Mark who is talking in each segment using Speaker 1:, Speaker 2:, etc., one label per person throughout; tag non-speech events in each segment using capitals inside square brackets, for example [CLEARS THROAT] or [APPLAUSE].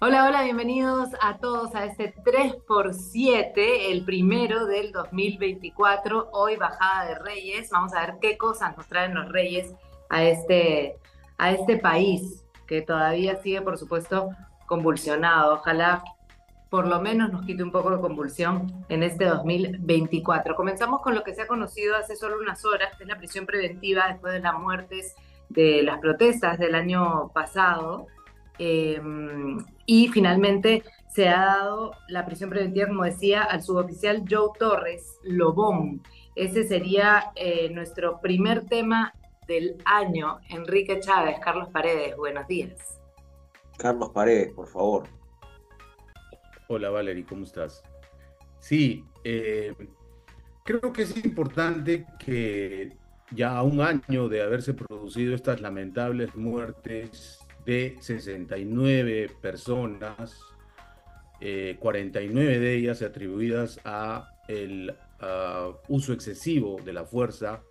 Speaker 1: Hola, hola, bienvenidos a todos a este 3x7, el primero del 2024. Hoy bajada de Reyes. Vamos a ver qué cosas nos traen los Reyes a este, a este país que todavía sigue, por supuesto, convulsionado. Ojalá por lo menos nos quite un poco de convulsión en este 2024. Comenzamos con lo que se ha conocido hace solo unas horas, que es la prisión preventiva después de las muertes de las protestas del año pasado. Em, y finalmente se ha dado la prisión preventiva, como decía, al suboficial Joe Torres Lobón. Ese sería eh, nuestro primer tema del año. Enrique Chávez, Carlos Paredes, buenos días.
Speaker 2: Carlos Paredes, por favor.
Speaker 3: Hola Valerie, ¿cómo estás? Sí, eh, creo que es importante que ya a un año de haberse producido estas lamentables muertes de 69 personas, 49 eh, de ellas atribuidas a el uso excesivo de la fuerza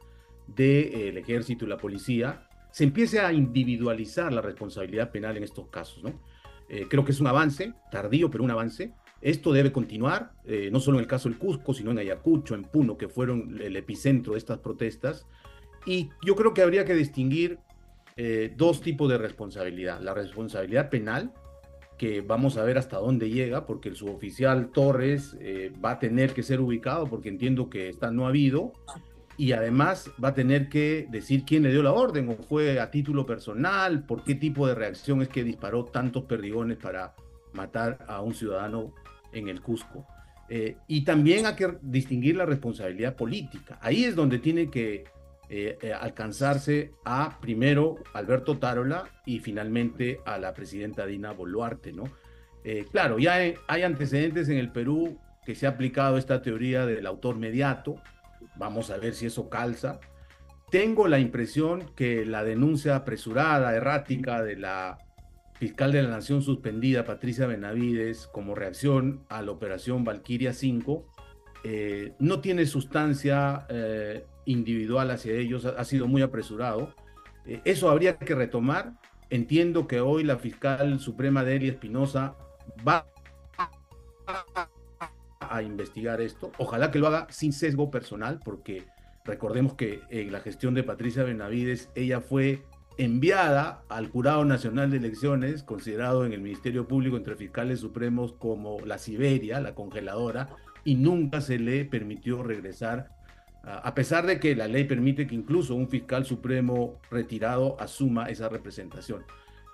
Speaker 3: del ejército y la policía, se empiece a individualizar la responsabilidad penal en estos casos. ¿no? Eh, creo que es un avance, tardío, pero un avance. Esto debe continuar, eh, no solo en el caso del Cusco, sino en Ayacucho, en Puno, que fueron el epicentro de estas protestas. Y yo creo que habría que distinguir eh, dos tipos de responsabilidad. La responsabilidad penal, que vamos a ver hasta dónde llega, porque el suboficial Torres eh, va a tener que ser ubicado, porque entiendo que está no ha habido, y además va a tener que decir quién le dio la orden, o fue a título personal, por qué tipo de reacción es que disparó tantos perdigones para matar a un ciudadano en el Cusco. Eh, y también hay que distinguir la responsabilidad política. Ahí es donde tiene que eh, eh, alcanzarse a primero Alberto Tarola y finalmente a la presidenta Dina Boluarte, ¿no? Eh, claro, ya hay, antecedentes en el Perú que se ha aplicado esta teoría del autor mediato, vamos a ver si eso calza. Tengo la impresión que la denuncia apresurada, errática de la fiscal de la Nación suspendida, Patricia Benavides, como reacción a la operación Valquiria 5, no tiene sustancia individual hacia ellos ha, sido muy apresurado. Eh, eso habría que retomar. Entiendo que hoy la fiscal suprema Delia Espinosa va a investigar esto. Ojalá que lo haga sin sesgo personal, porque recordemos que en la gestión de Patricia Benavides, ella fue enviada al Jurado Nacional de Elecciones, considerado en el Ministerio Público entre fiscales supremos como la Siberia, la congeladora, y nunca se le permitió regresar a pesar de que la ley permite que incluso un fiscal supremo retirado asuma esa representación.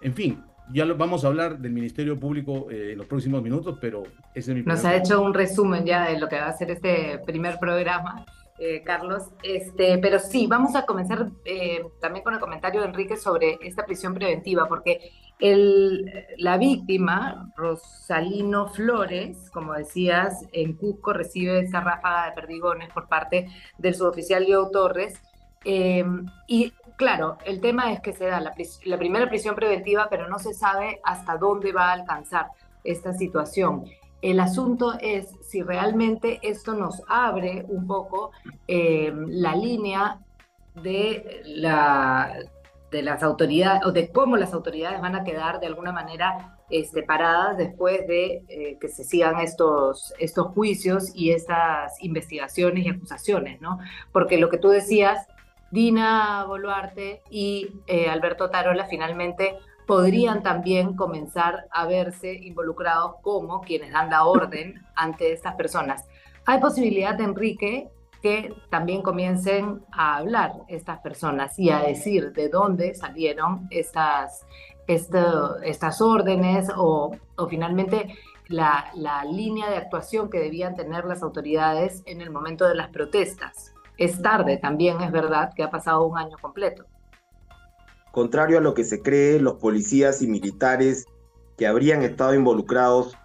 Speaker 3: En fin, ya lo, vamos a hablar del Ministerio Público eh, en los próximos minutos, pero ese es mi
Speaker 1: Nos ha hecho un resumen ya de lo que va a ser este primer programa. Eh, Carlos. Este, pero sí, vamos a comenzar eh, también con el comentario de Enrique sobre esta prisión preventiva, porque la víctima, Rosalino Flores, como decías, en Cusco recibe esa ráfaga de perdigones por parte del suboficial Leo Torres. Em, y claro, el tema es que se da la, primera prisión preventiva, pero no se sabe hasta dónde va a alcanzar esta situación. El asunto es si realmente esto nos abre un poco eh, la línea de, la, de las autoridades o de cómo las autoridades van a quedar de alguna manera este, paradas después de eh, que se sigan estos, estos juicios y estas investigaciones y acusaciones, ¿no? Porque lo que tú decías, Dina Boluarte y eh, Alberto Tarola finalmente podrían también comenzar a verse involucrados como quienes dan la orden ante estas personas. Hay posibilidad, Enrique, que también comiencen a hablar estas personas y a decir de dónde salieron estas, estas órdenes o, o finalmente la, la, línea de actuación que debían tener las autoridades en el momento de las protestas. Es tarde también, es verdad, que ha pasado un año completo.
Speaker 2: Contrario a lo que se cree, los policías y militares que habrían estado involucrados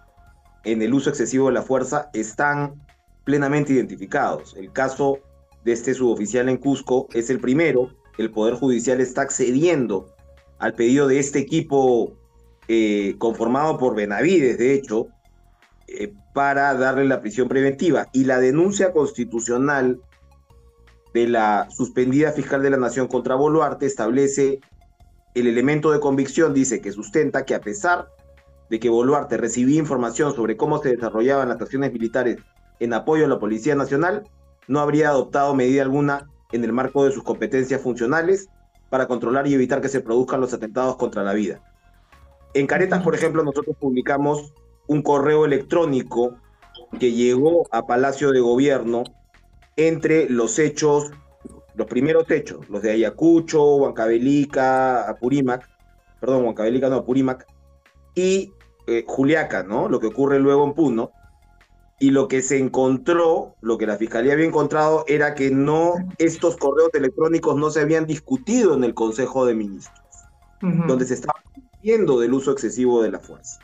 Speaker 2: en el uso excesivo de la fuerza están plenamente identificados. El caso de este suboficial en Cusco es el primero. El Poder Judicial está accediendo al pedido de este equipo eh, conformado por Benavides, de hecho, eh, para darle la prisión preventiva. Y la denuncia constitucional de la suspendida fiscal de la Nación contra Boluarte establece el elemento de convicción dice que sustenta que a pesar de que Boluarte recibía información sobre cómo se desarrollaban las acciones militares en apoyo a la Policía Nacional, no habría adoptado medida alguna en el marco de sus competencias funcionales para controlar y evitar que se produzcan los atentados contra la vida. En Caretas, por ejemplo, nosotros publicamos un correo electrónico que llegó a Palacio de Gobierno entre los hechos, los primeros hechos, los de Ayacucho, Huancavelica, Apurímac, perdón, Huancavelica no, Apurímac, y eh, Juliaca, ¿no? Lo que ocurre luego en Puno. Y lo que se encontró, lo que la fiscalía había encontrado, era que no, estos correos electrónicos no se habían discutido en el Consejo de Ministros, donde se estaba discutiendo del uso excesivo de la fuerza.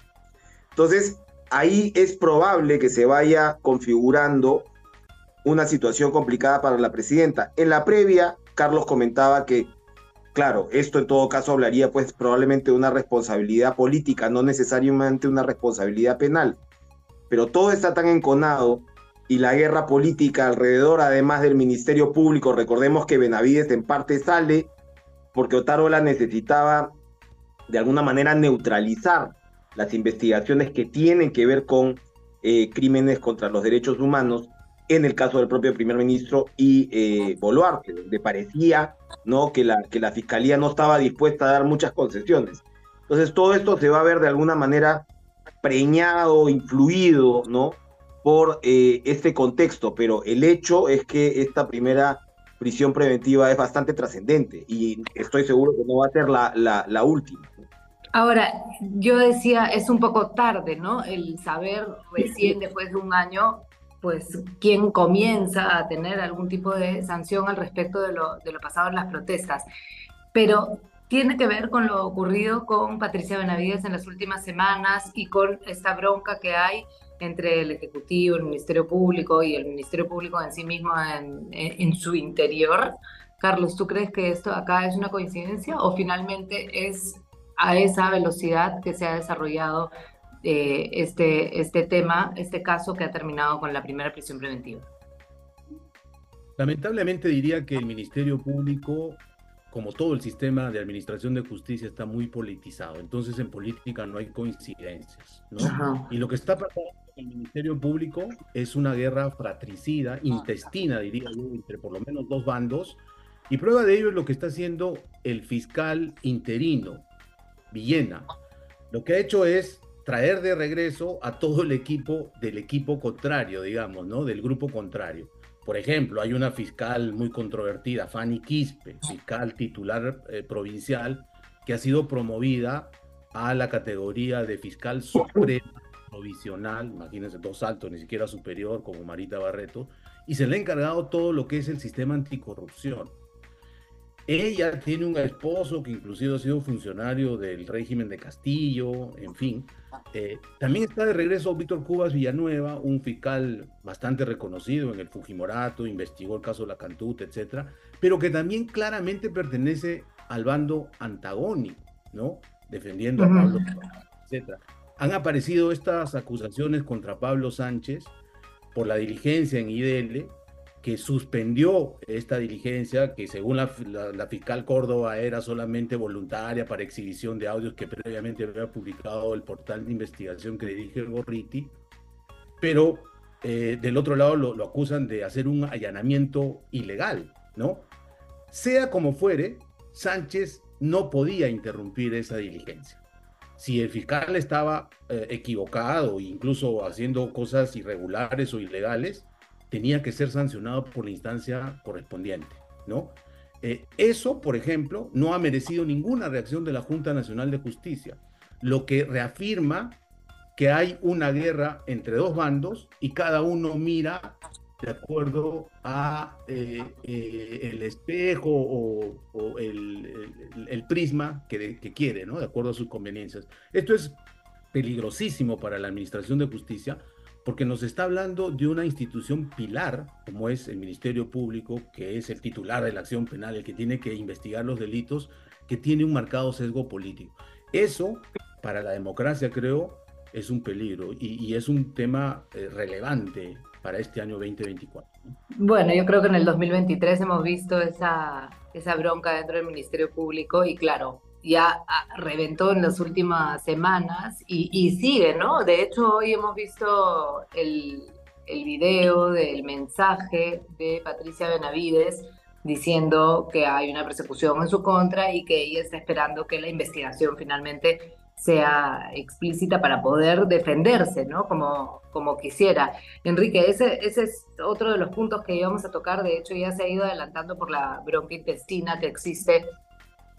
Speaker 2: Entonces, ahí es probable que se vaya configurando una situación complicada para la presidenta. En la previa, Carlos comentaba que, claro, esto en todo caso hablaría pues probablemente de una responsabilidad política, no necesariamente una responsabilidad penal. Pero todo está tan enconado y la guerra política alrededor, además del Ministerio Público, recordemos que Benavides en parte sale porque Otárola necesitaba de alguna manera neutralizar las investigaciones que tienen que ver con eh, crímenes contra los derechos humanos, en el caso del propio primer ministro y eh, Boluarte, donde parecía ¿no? que, la, que la fiscalía no estaba dispuesta a dar muchas concesiones. Entonces todo esto se va a ver de alguna manera preñado, influido, ¿no? por eh, este contexto, pero el hecho es que esta primera prisión preventiva es bastante trascendente y estoy seguro que no va a ser la, la, la última.
Speaker 1: Ahora, yo decía, es un poco tarde, ¿no? El saber recién después de un año, pues, quién comienza a tener algún tipo de sanción al respecto de lo, de lo pasado en las protestas. Pero tiene que ver con lo ocurrido con Patricia Benavides en las últimas semanas y con esta bronca que hay entre el Ejecutivo, el Ministerio Público y el Ministerio Público en sí mismo en, su interior. Carlos, ¿tú crees que esto acá es una coincidencia o finalmente es a esa velocidad que se ha desarrollado eh, este, este tema, este caso que ha terminado con la primera prisión preventiva.
Speaker 3: Lamentablemente diría que el Ministerio Público, como todo el sistema de administración de justicia, está muy politizado. Entonces en política no hay coincidencias. ¿no? Y lo que está pasando en el Ministerio Público es una guerra fratricida, intestina, diría yo, entre por lo menos dos bandos. Y prueba de ello es lo que está haciendo el fiscal interino, Villena. Lo que ha hecho es traer de regreso a todo el equipo del equipo contrario, digamos, ¿no? Del grupo contrario. Por ejemplo, hay una fiscal muy controvertida, Fanny Quispe, fiscal titular eh, provincial, que ha sido promovida a la categoría de fiscal suprema provisional, imagínense, dos altos, ni siquiera superior, como Marita Barreto, y se le ha encargado todo lo que es el sistema anticorrupción. Ella tiene un esposo que inclusive ha sido funcionario del régimen de Castillo, en fin. Eh, también está de regreso Víctor Cubas Villanueva, un fiscal bastante reconocido en el Fujimorato, investigó el caso de la Cantut, etcétera, pero que también claramente pertenece al bando antagónico, ¿no? Defendiendo a Pablo, etcétera. Han aparecido estas acusaciones contra Pablo Sánchez por la diligencia en IDL, que suspendió esta diligencia, que según la, fiscal Córdoba era solamente voluntaria para exhibición de audios que previamente había publicado el portal de investigación que dirige Gorriti, pero eh, del otro lado lo, lo, acusan de hacer un allanamiento ilegal, ¿no? Sea como fuere, Sánchez no podía interrumpir esa diligencia. Si el fiscal estaba eh, equivocado, incluso haciendo cosas irregulares o ilegales, tenía que ser sancionado por la instancia correspondiente, ¿no? Eh, eso, por ejemplo, no ha merecido ninguna reacción de la Junta Nacional de Justicia, lo que reafirma que hay una guerra entre dos bandos y cada uno mira de acuerdo a eh, eh, el espejo o, el, prisma que, que, quiere, ¿no? De acuerdo a sus conveniencias. Esto es peligrosísimo para la Administración de Justicia porque nos está hablando de una institución pilar, como es el Ministerio Público, que es el titular de la acción penal, el que tiene que investigar los delitos, que tiene un marcado sesgo político. Eso, para la democracia, creo, es un peligro y, es un tema eh, relevante para este año 2024.
Speaker 1: Bueno, yo creo que en el 2023 hemos visto esa, esa bronca dentro del Ministerio Público y claro, ya reventó en las últimas semanas y, sigue, ¿no? De hecho, hoy hemos visto el, el video del mensaje de Patricia Benavides diciendo que hay una persecución en su contra y que ella está esperando que la investigación finalmente sea explícita para poder defenderse, ¿no? Como, como quisiera. Enrique, ese, ese es otro de los puntos que íbamos a tocar. De hecho, ya se ha ido adelantando por la bronca intestina que existe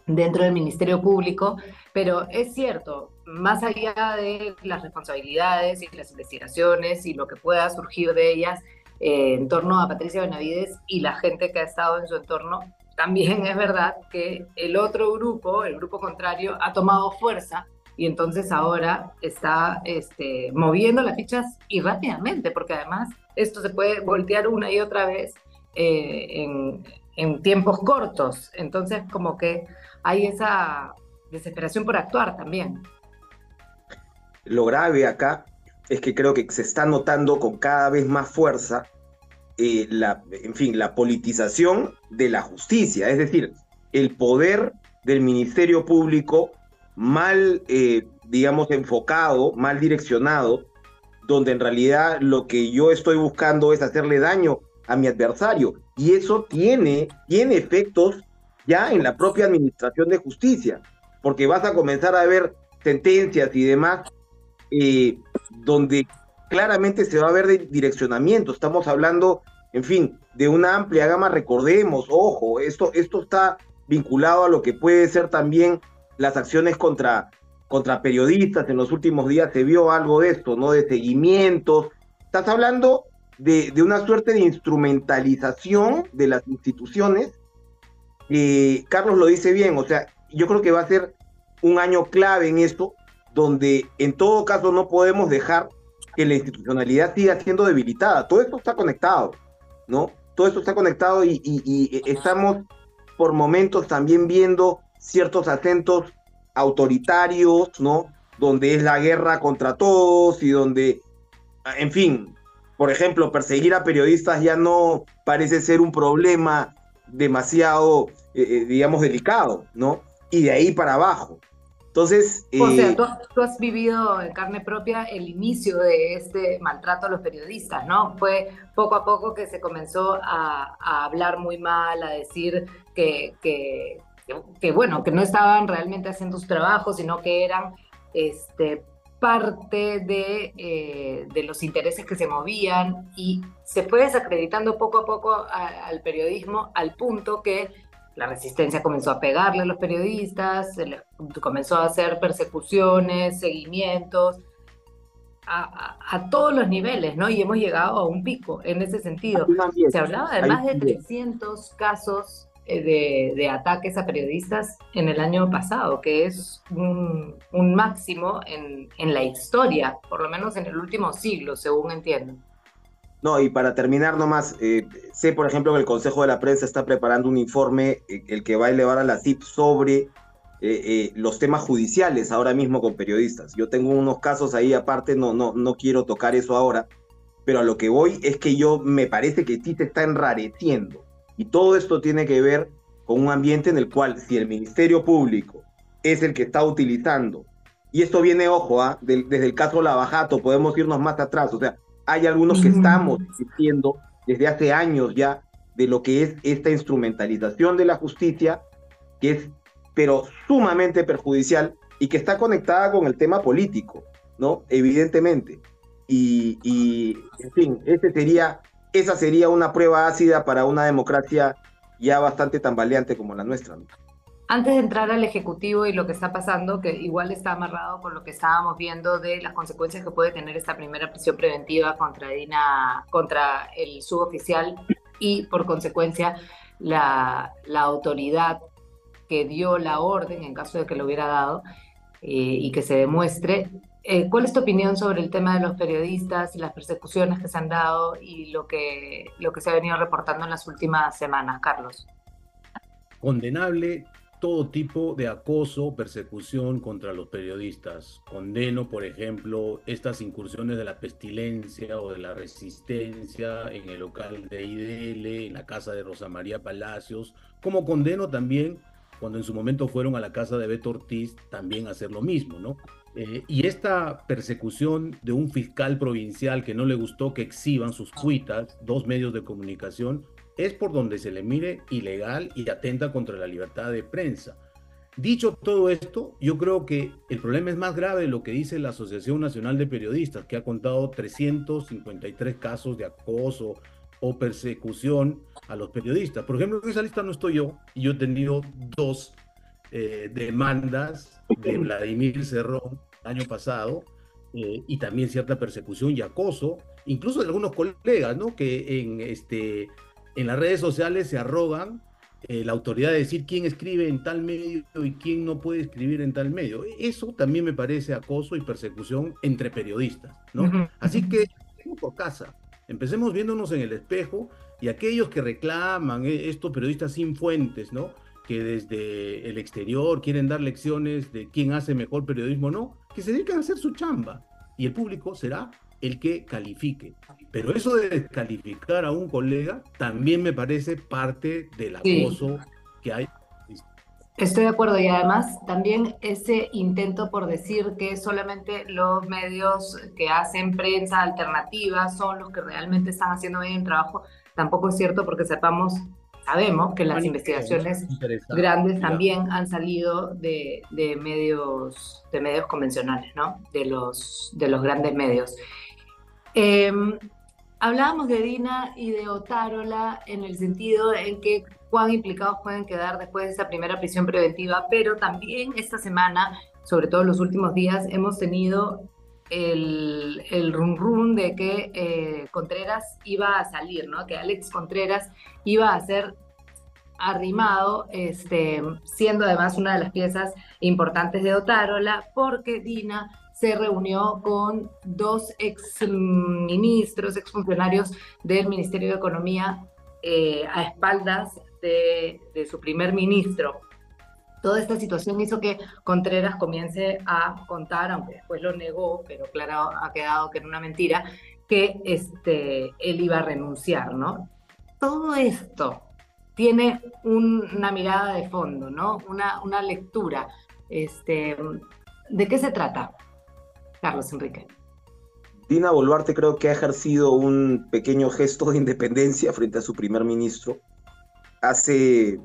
Speaker 1: dentro del Ministerio Público, pero es cierto, más allá de las responsabilidades y las investigaciones y lo que pueda surgir de ellas eh, en torno a Patricia Benavides y la gente que ha estado en su entorno, también es verdad que el otro grupo, el grupo contrario, ha tomado fuerza y entonces ahora está este, moviendo las fichas y rápidamente, porque además esto se puede voltear una y otra vez eh, en, en tiempos cortos. Entonces, como que hay esa desesperación por actuar también.
Speaker 2: Lo grave acá es que creo que se está notando con cada vez más fuerza eh, la, en fin, la politización de la justicia, es decir, el poder del Ministerio Público mal, eh, digamos, enfocado, mal direccionado, donde en realidad lo que yo estoy buscando es hacerle daño a mi adversario. Y eso tiene, tiene efectos ya en la propia administración de justicia, porque vas a comenzar a ver sentencias y demás eh, donde claramente se va a ver de direccionamiento. Estamos hablando, en fin, de una amplia gama, recordemos, ojo, esto, esto está vinculado a lo que puede ser también las acciones contra, contra periodistas. En los últimos días se vio algo de esto, ¿no? De seguimientos. Estás hablando de, una suerte de instrumentalización de las instituciones. y Carlos lo dice bien, o sea, yo creo que va a ser un año clave en esto, donde en todo caso no podemos dejar que la institucionalidad siga siendo debilitada. Todo esto está conectado, ¿no? Todo esto está conectado y estamos por momentos también viendo ciertos acentos autoritarios, ¿no? Donde es la guerra contra todos y donde, en fin, por ejemplo, perseguir a periodistas ya no parece ser un problema demasiado, eh, eh, digamos, delicado, ¿no? Y de ahí para abajo. Entonces...
Speaker 1: o sea, eh, tú, has vivido en carne propia el inicio de este maltrato a los periodistas, ¿no? Fue poco a poco que se comenzó a, hablar muy mal, a decir que, que, que, bueno, que no estaban realmente haciendo su trabajo, sino que eran este, parte de, eh, de, los intereses que se movían y se fue desacreditando poco a poco al periodismo al punto que la resistencia comenzó a pegarle a los periodistas, comenzó a hacer persecuciones, seguimientos, a, a, todos los niveles, ¿no? Y hemos llegado a un pico en ese sentido. Se hablaba de más de 300 casos eh, de, ataques a periodistas en el año pasado, que es un, máximo en, en, la historia, por lo menos en el último siglo, según entiendo.
Speaker 2: No, y para terminar nomás, eh, sé por ejemplo que el Consejo de la Prensa está preparando un informe, eh, el que va a elevar a la CIP sobre los temas judiciales ahora mismo con periodistas. Yo tengo unos casos ahí aparte, no, no, no quiero tocar eso ahora, pero a lo que voy es que yo me parece que sí se está enrareciendo y todo esto tiene que ver con un ambiente en el cual si el Ministerio Público es el que está utilizando, y esto viene, ojo, ¿ah? desde el caso Lavajato, podemos irnos más atrás, o sea, hay algunos que estamos diciendo desde hace años ya de lo que es esta instrumentalización de la justicia, que es pero sumamente perjudicial y que está conectada con el tema político, ¿no? Evidentemente. Y, y en fin, ese sería esa sería una prueba ácida para una democracia ya bastante tambaleante como la nuestra.
Speaker 1: Antes de entrar al Ejecutivo y lo que está pasando, que igual está amarrado con lo que estábamos viendo de las consecuencias que puede tener esta primera prisión preventiva contra Dina, contra el suboficial y por consecuencia la, autoridad que dio la orden en caso de que lo hubiera dado eh, y que se demuestre eh, ¿Cuál es tu opinión sobre el tema de los periodistas y las persecuciones que se han dado y lo que, lo que se ha venido reportando en las últimas semanas, Carlos?
Speaker 3: Condenable todo tipo de acoso, persecución contra los periodistas. Condeno, por ejemplo, estas incursiones de la pestilencia o de la resistencia en el local de IDL, en la casa de Rosa María Palacios, como condeno también cuando en su momento fueron a la casa de Beto Ortiz también a hacer lo mismo, ¿no? Eh, y esta persecución de un fiscal provincial que no le gustó que exhiban sus cuitas, dos medios de comunicación, es por donde se le mire ilegal y atenta contra la libertad de prensa. Dicho todo esto, yo creo que el problema es más grave de lo que dice la Asociación Nacional de Periodistas, que ha contado 353 casos de acoso o persecución a los periodistas. Por ejemplo, en esa lista no estoy yo, y yo he tenido dos eh, demandas de [CLEARS THROAT] Vladimir Cerrón año pasado, eh, y también cierta persecución y acoso, incluso de algunos colegas, ¿no? Que en, este, en las redes sociales se arrogan eh, la autoridad de decir quién escribe en tal medio y quién no puede escribir en tal medio. Eso también me parece acoso y persecución entre periodistas, ¿no? Así que, por casa, empecemos viéndonos en el espejo y aquellos que reclaman, eh, estos periodistas sin fuentes, ¿no? Que desde el exterior quieren dar lecciones de quién hace mejor periodismo, no, que se dedican a hacer su chamba y el público será el que califique. Pero eso de descalificar a un colega también me parece parte del acoso que hay.
Speaker 1: Estoy de acuerdo y además también ese intento por decir que solamente los medios que hacen prensa alternativa son los que realmente están haciendo bien el trabajo, tampoco es cierto porque sepamos sabemos que las investigaciones grandes también han salido de, de, medios de medios convencionales, ¿no? De los de los grandes medios. Em, hablábamos de Dina y de Otárola en el sentido en que cuán implicados pueden quedar después de esa primera prisión preventiva, pero también esta semana, sobre todo en los últimos días, hemos tenido el, rum rum de que eh, Contreras iba a salir, ¿no? Que Alex Contreras iba a ser arrimado, este, siendo además una de las piezas importantes de Otárola, porque Dina se reunió con dos ex ministros, ex funcionarios del Ministerio de Economía eh, a espaldas de, su primer ministro. Toda esta situación hizo que Contreras comience a contar, aunque después lo negó, pero claro, ha quedado que era una mentira, que este, él iba a renunciar, ¿no? Todo esto tiene una mirada de fondo, ¿no? Una, una lectura. Este, ¿De qué se trata? Carlos Enrique.
Speaker 2: Dina Boluarte creo que ha ejercido un pequeño gesto de independencia frente a su primer ministro. Hace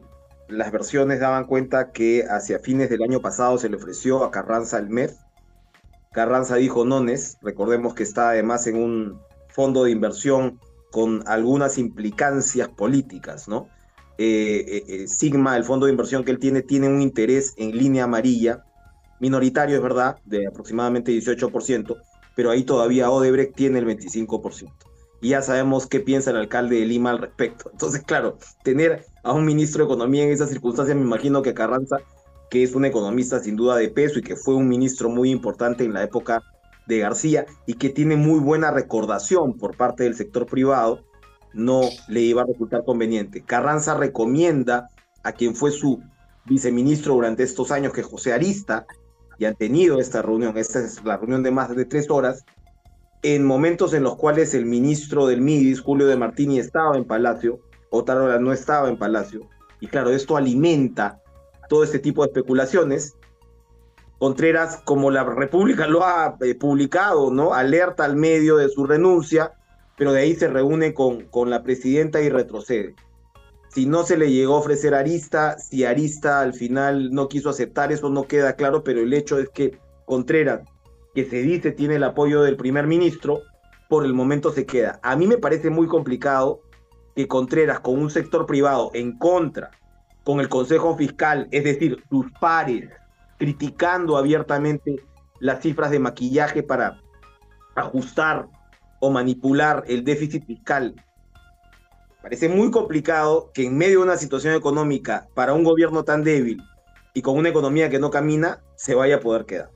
Speaker 2: las versiones daban cuenta que hacia fines del año pasado se le ofreció a Carranza el MEF. Carranza dijo nones, recordemos que está además en un fondo de inversión con algunas implicancias políticas, ¿no? Eh, eh, eh, Sigma, el fondo de inversión que él tiene, tiene un interés en línea amarilla minoritario, es verdad, de aproximadamente 18%, pero ahí todavía Odebrecht tiene el 25%. Y ya sabemos qué piensa el alcalde de Lima al respecto. Entonces, claro, tener a un ministro de Economía en esas circunstancias, me imagino que Carranza, que es un economista sin duda de peso y que fue un ministro muy importante en la época de García y que tiene muy buena recordación por parte del sector privado, no le iba a resultar conveniente. Carranza recomienda a quien fue su viceministro durante estos años, que José Arista, y han tenido esta reunión, esta es la reunión de más de tres horas, en momentos en los cuales el ministro del MIDIS, Julio de Martini, estaba en Palacio, Otárola no estaba en Palacio, y claro, esto alimenta todo este tipo de especulaciones. Contreras, como la República lo ha eh, publicado, ¿no? Alerta al medio de su renuncia, pero de ahí se reúne con, con la presidenta y retrocede si no se le llegó a ofrecer Arista, si Arista al final no quiso aceptar, eso no queda claro, pero el hecho es que Contreras, que se dice tiene el apoyo del primer ministro, por el momento se queda. A mí me parece muy complicado que Contreras, con un sector privado en contra, con el Consejo Fiscal, es decir, sus pares, criticando abiertamente las cifras de maquillaje para ajustar o manipular el déficit fiscal Parece muy complicado que en medio de una situación económica para un gobierno tan débil y con una economía que no camina, se vaya a poder quedar.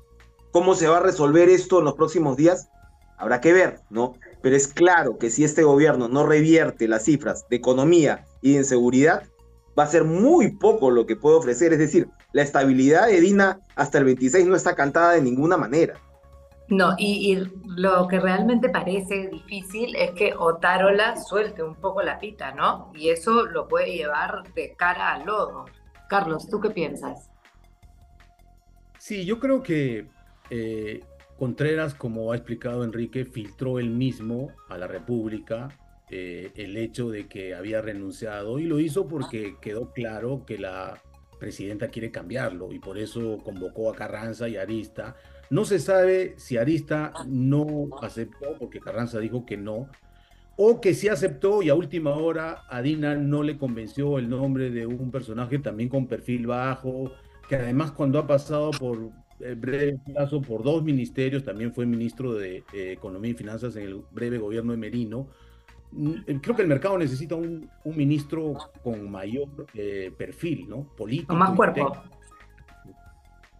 Speaker 2: ¿Cómo se va a resolver esto en los próximos días? Habrá que ver, ¿no? Pero es claro que si este gobierno no revierte las cifras de economía y de inseguridad, va a ser muy poco lo que puede ofrecer. Es decir, la estabilidad de Dina hasta el 26 no está cantada de ninguna manera.
Speaker 1: No, y, lo que realmente parece difícil es que Otárola suelte un poco la pita, ¿no? Y eso lo puede llevar de cara al lodo. Carlos, ¿tú qué piensas?
Speaker 3: Sí, yo creo que eh, Contreras, como ha explicado Enrique, filtró él mismo a la República eh, el hecho de que había renunciado y lo hizo porque quedó claro que la presidenta quiere cambiarlo y por eso convocó a Carranza y Arista. No se sabe si Arista no aceptó, porque Carranza dijo que no, o que sí aceptó y a última hora a Dina no le convenció el nombre de un personaje también con perfil bajo, que además cuando ha pasado por breve plazo por dos ministerios, también fue ministro de eh, Economía y Finanzas en el breve gobierno de Merino, mm, eh, creo que el mercado necesita un, un ministro con mayor perfil, ¿no? Político.
Speaker 1: Con más cuerpo.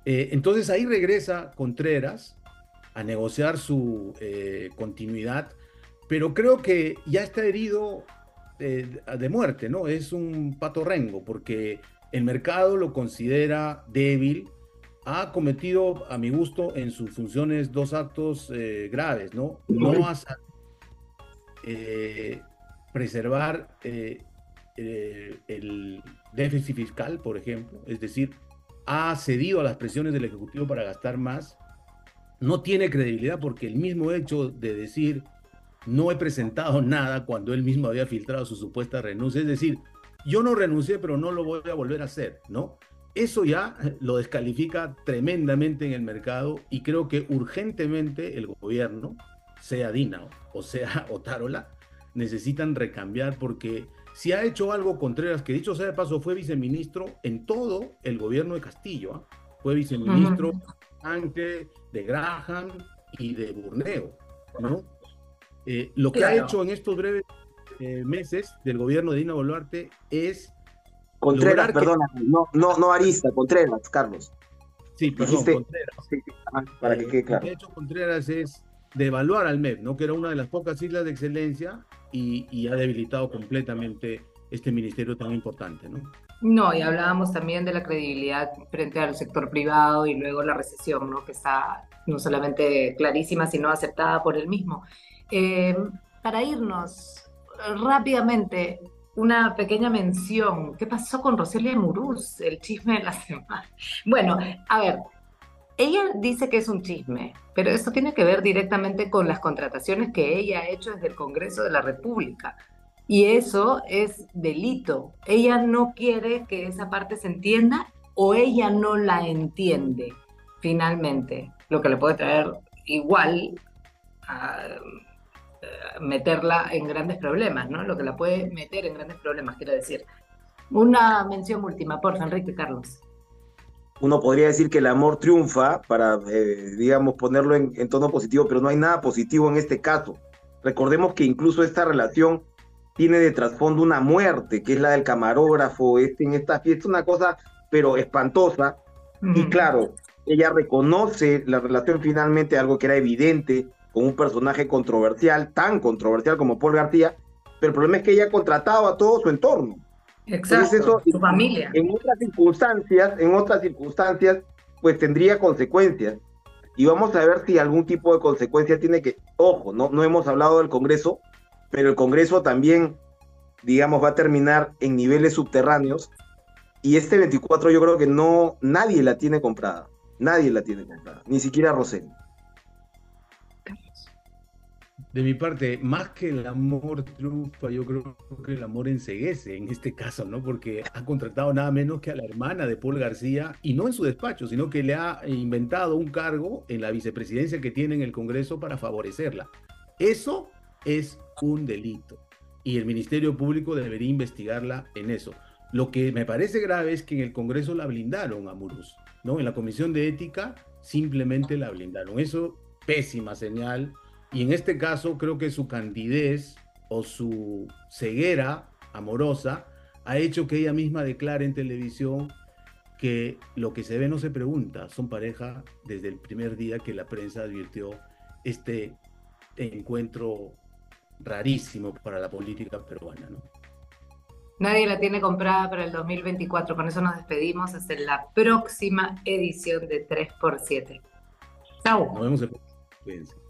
Speaker 3: entonces ahí regresa Contreras a negociar su continuidad pero creo que ya está herido de, de muerte, ¿no? Es un pato rengo, porque el mercado lo considera débil, ha cometido, a mi gusto, en sus funciones dos actos eh, graves, ¿no? No a eh, preservar eh, el déficit fiscal, por ejemplo, es decir, ha cedido a las presiones del Ejecutivo para gastar más, no tiene credibilidad porque el mismo hecho de decir no he presentado nada cuando él mismo había filtrado su supuesta renuncia. Es decir, yo no renuncié, pero no lo voy a volver a hacer, ¿no? Eso ya lo descalifica tremendamente en el mercado y creo que urgentemente el gobierno, sea Dina o sea [LAUGHS] Otárola, necesitan recambiar porque si ha hecho algo Contreras, que dicho sea de paso, fue viceministro en todo el gobierno de Castillo, ¿ah? fue viceministro antes de Graham y de Burneo, ¿no? Eh, lo que ha hecho en estos breves eh, meses del gobierno de Dina Boluarte es.
Speaker 2: Contreras, perdona, no, no, no Arista, Contreras, Carlos.
Speaker 3: Sí, perdón, Contreras. para que eh, quede claro. Lo que ha hecho Contreras es devaluar al MEP, ¿no? que era una de las pocas islas de excelencia y, y ha debilitado completamente este ministerio tan importante. ¿no?
Speaker 1: No, y hablábamos también de la credibilidad frente al sector privado y luego la recesión, ¿no? que está no solamente clarísima, sino aceptada por el mismo. Eh, para irnos rápidamente, una pequeña mención. ¿Qué pasó con Roselia Muruz? El chisme de la semana. Bueno, a ver, ella dice que es un chisme, pero esto tiene que ver directamente con las contrataciones que ella ha hecho desde el Congreso de la República. Y eso es delito. Ella no quiere que esa parte se entienda o ella no la entiende finalmente, lo que le puede traer igual meterla en grandes problemas, ¿no? Lo que la puede meter en grandes problemas, quiero decir. Una mención última, por Enrique Carlos.
Speaker 2: Uno podría decir que el amor triunfa para, eh, digamos, ponerlo en, en, tono positivo, pero no hay nada positivo en este caso. Recordemos que incluso esta relación tiene de trasfondo una muerte, que es la del camarógrafo, este, en esta fiesta, una cosa, pero espantosa. Y claro, ella reconoce la relación finalmente, algo que era evidente, con un personaje controversial, tan controversial como Paul García, pero el problema es que ella ha contratado a todo su entorno.
Speaker 1: Exacto, su familia.
Speaker 2: En otras circunstancias, en otras circunstancias, pues tendría consecuencias. Y vamos a ver si algún tipo de consecuencia tiene que, ojo, no, no hemos hablado del Congreso, pero el Congreso también, digamos, va a terminar en niveles subterráneos. Y este 24 yo creo que no, nadie la tiene comprada. Nadie la tiene comprada, ni siquiera Rosén.
Speaker 3: De mi parte, más que el amor triunfa, yo creo que el amor enseguece en este caso, ¿no? Porque ha contratado nada menos que a la hermana de Paul García, y no en su despacho, sino que le ha inventado un cargo en la vicepresidencia que tiene en el Congreso para favorecerla. Eso es un delito, y el Ministerio Público debería investigarla en eso. Lo que me parece grave es que en el Congreso la blindaron a Muruz, ¿no? En la Comisión de Ética simplemente la blindaron. Eso, pésima señal y en este caso creo que su candidez o su ceguera amorosa ha hecho que ella misma declare en televisión que lo que se ve no se pregunta, son pareja desde el primer día que la prensa advirtió este encuentro rarísimo para la política peruana. ¿no?
Speaker 1: Nadie la tiene comprada para el 2024, con eso nos despedimos hasta la próxima edición de 3x7. Chao.
Speaker 3: Nos vemos el... Cuídense.